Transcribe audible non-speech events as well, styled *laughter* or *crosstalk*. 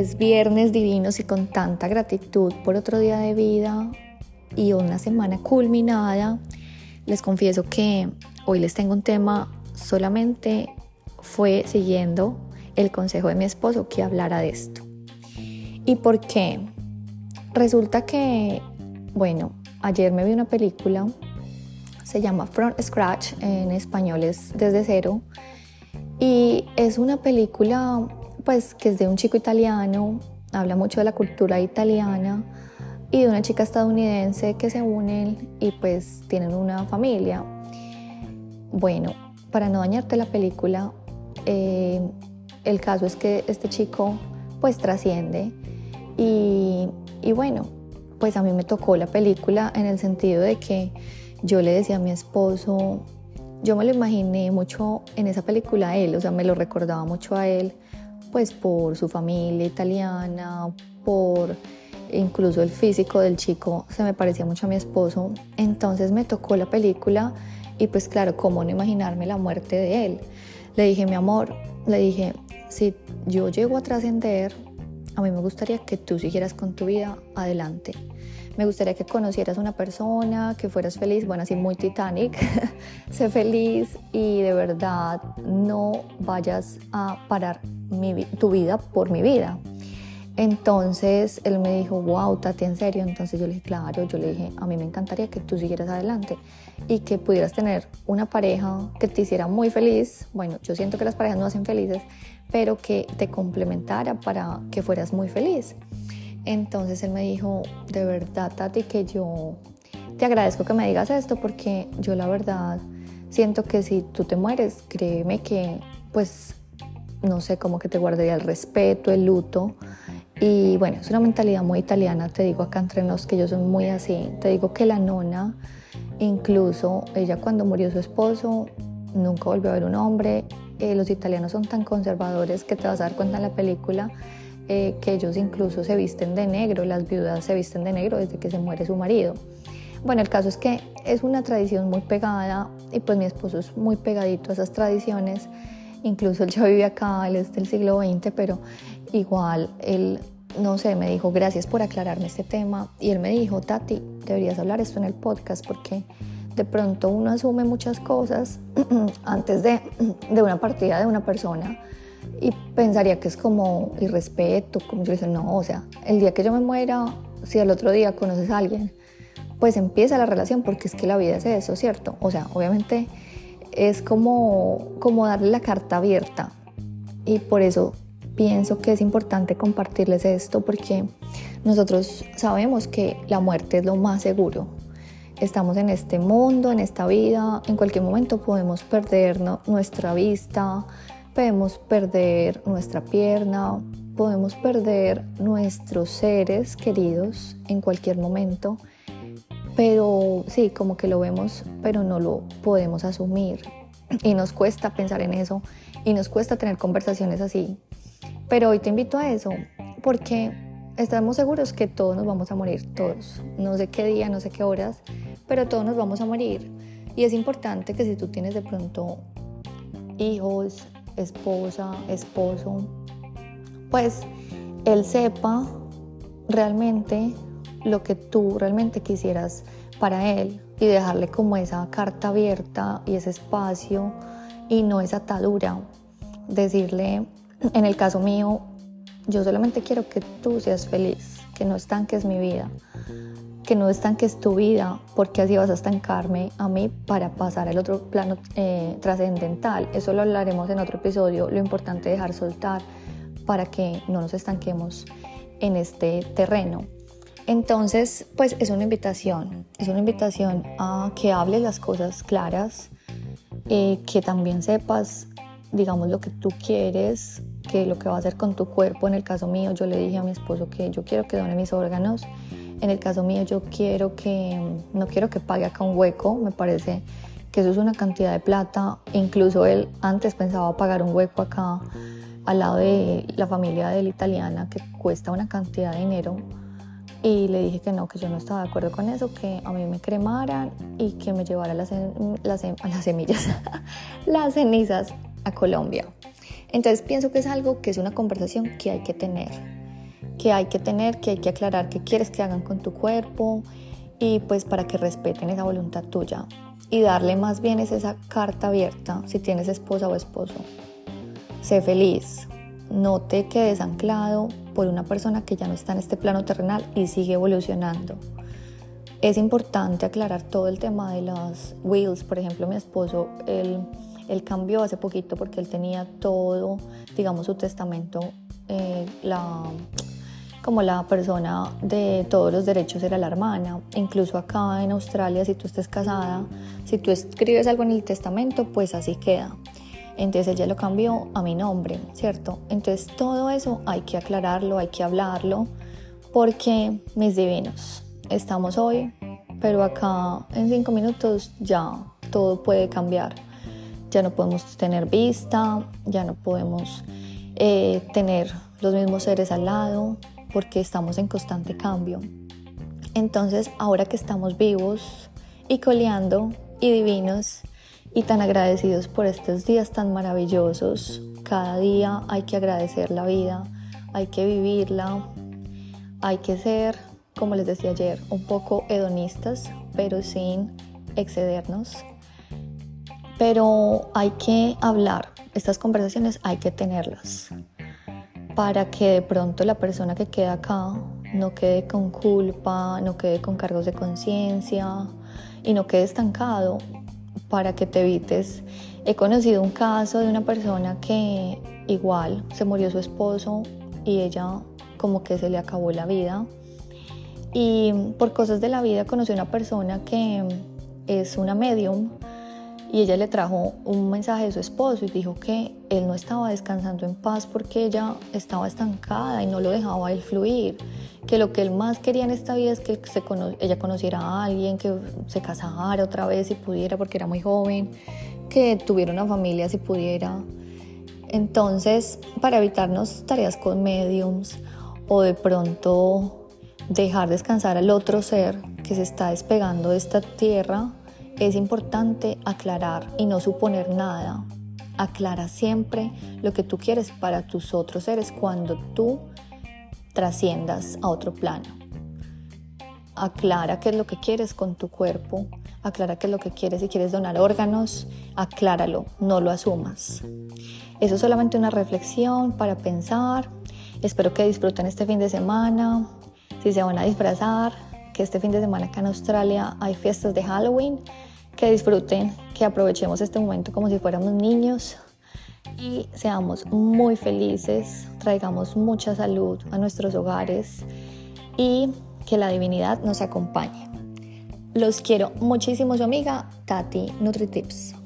es viernes divinos y con tanta gratitud por otro día de vida y una semana culminada, les confieso que hoy les tengo un tema solamente fue siguiendo el consejo de mi esposo que hablara de esto. ¿Y por qué? Resulta que, bueno, ayer me vi una película, se llama From Scratch, en español es Desde Cero, y es una película pues que es de un chico italiano, habla mucho de la cultura italiana y de una chica estadounidense que se unen y pues tienen una familia. Bueno, para no dañarte la película, eh, el caso es que este chico pues trasciende y, y bueno, pues a mí me tocó la película en el sentido de que yo le decía a mi esposo, yo me lo imaginé mucho en esa película a él, o sea, me lo recordaba mucho a él, pues por su familia italiana, por incluso el físico del chico, se me parecía mucho a mi esposo. Entonces me tocó la película y pues claro, cómo no imaginarme la muerte de él. Le dije, mi amor, le dije, si yo llego a trascender, a mí me gustaría que tú siguieras con tu vida adelante. Me gustaría que conocieras una persona, que fueras feliz, bueno, así muy Titanic, *laughs* sé feliz y de verdad no vayas a parar tu vida por mi vida. Entonces él me dijo, wow, Tati, ¿en serio? Entonces yo le dije, claro, yo le dije, a mí me encantaría que tú siguieras adelante y que pudieras tener una pareja que te hiciera muy feliz. Bueno, yo siento que las parejas no hacen felices, pero que te complementara para que fueras muy feliz. Entonces él me dijo, de verdad, Tati, que yo te agradezco que me digas esto porque yo la verdad siento que si tú te mueres, créeme que pues no sé, como que te guardaría el respeto, el luto. Y bueno, es una mentalidad muy italiana, te digo acá entre nos que yo soy muy así. Te digo que la nona, incluso ella cuando murió su esposo, nunca volvió a ver un hombre. Eh, los italianos son tan conservadores que te vas a dar cuenta en la película eh, que ellos incluso se visten de negro, las viudas se visten de negro desde que se muere su marido. Bueno, el caso es que es una tradición muy pegada y pues mi esposo es muy pegadito a esas tradiciones. Incluso él ya vive acá, él es del siglo XX, pero igual él, no sé, me dijo gracias por aclararme este tema y él me dijo, Tati, deberías hablar esto en el podcast porque de pronto uno asume muchas cosas *clears throat* antes de, de una partida de una persona y pensaría que es como irrespeto, como yo dice, no, o sea, el día que yo me muera, si al otro día conoces a alguien, pues empieza la relación porque es que la vida es eso, ¿cierto? O sea, obviamente es como, como darle la carta abierta y por eso pienso que es importante compartirles esto porque nosotros sabemos que la muerte es lo más seguro. Estamos en este mundo, en esta vida, en cualquier momento podemos perder nuestra vista, podemos perder nuestra pierna, podemos perder nuestros seres queridos en cualquier momento, pero sí, como que lo vemos, pero no lo podemos asumir. Y nos cuesta pensar en eso y nos cuesta tener conversaciones así. Pero hoy te invito a eso, porque estamos seguros que todos nos vamos a morir, todos. No sé qué día, no sé qué horas, pero todos nos vamos a morir. Y es importante que si tú tienes de pronto hijos, esposa, esposo, pues él sepa realmente lo que tú realmente quisieras para él y dejarle como esa carta abierta y ese espacio y no esa atadura. Decirle, en el caso mío, yo solamente quiero que tú seas feliz, que no estanques mi vida, que no estanques tu vida, porque así vas a estancarme a mí para pasar al otro plano eh, trascendental. Eso lo hablaremos en otro episodio, lo importante es dejar soltar para que no nos estanquemos en este terreno. Entonces, pues es una invitación, es una invitación a que hables las cosas claras, eh, que también sepas, digamos, lo que tú quieres, que lo que va a hacer con tu cuerpo. En el caso mío, yo le dije a mi esposo que yo quiero que done mis órganos en el caso mío yo quiero que, no quiero que pague acá un hueco, me parece que eso es una cantidad de plata. Incluso él antes pensaba pagar un hueco acá al lado de la familia de la italiana que cuesta una cantidad de dinero. Y le dije que no, que yo no estaba de acuerdo con eso, que a mí me cremaran y que me llevara las, las, las semillas, *laughs* las cenizas a Colombia. Entonces pienso que es algo que es una conversación que hay que tener que hay que tener, que hay que aclarar qué quieres que hagan con tu cuerpo y pues para que respeten esa voluntad tuya y darle más bien es esa carta abierta si tienes esposa o esposo. Sé feliz, no te quedes anclado por una persona que ya no está en este plano terrenal y sigue evolucionando. Es importante aclarar todo el tema de las wheels. Por ejemplo, mi esposo, él, él cambió hace poquito porque él tenía todo, digamos, su testamento, eh, la, como la persona de todos los derechos era la hermana. Incluso acá en Australia, si tú estás casada, si tú escribes algo en el testamento, pues así queda. Entonces ella lo cambió a mi nombre, ¿cierto? Entonces todo eso hay que aclararlo, hay que hablarlo, porque mis divinos, estamos hoy, pero acá en cinco minutos ya todo puede cambiar. Ya no podemos tener vista, ya no podemos eh, tener los mismos seres al lado, porque estamos en constante cambio. Entonces, ahora que estamos vivos y coleando y divinos, y tan agradecidos por estos días tan maravillosos. Cada día hay que agradecer la vida, hay que vivirla, hay que ser, como les decía ayer, un poco hedonistas, pero sin excedernos. Pero hay que hablar, estas conversaciones hay que tenerlas para que de pronto la persona que queda acá no quede con culpa, no quede con cargos de conciencia y no quede estancado para que te evites. He conocido un caso de una persona que igual se murió su esposo y ella como que se le acabó la vida. Y por cosas de la vida conocí a una persona que es una medium y ella le trajo un mensaje de su esposo y dijo que él no estaba descansando en paz porque ella estaba estancada y no lo dejaba él fluir, que lo que él más quería en esta vida es que ella conociera a alguien, que se casara otra vez si pudiera porque era muy joven, que tuviera una familia si pudiera. Entonces, para evitarnos tareas con mediums o de pronto dejar descansar al otro ser que se está despegando de esta tierra, es importante aclarar y no suponer nada. Aclara siempre lo que tú quieres para tus otros seres cuando tú trasciendas a otro plano. Aclara qué es lo que quieres con tu cuerpo, aclara qué es lo que quieres, si quieres donar órganos, acláralo, no lo asumas. Eso es solamente una reflexión para pensar. Espero que disfruten este fin de semana. Si se van a disfrazar, que este fin de semana acá en Australia hay fiestas de Halloween, que disfruten, que aprovechemos este momento como si fuéramos niños y seamos muy felices, traigamos mucha salud a nuestros hogares y que la divinidad nos acompañe. Los quiero muchísimo, su amiga Tati NutriTips.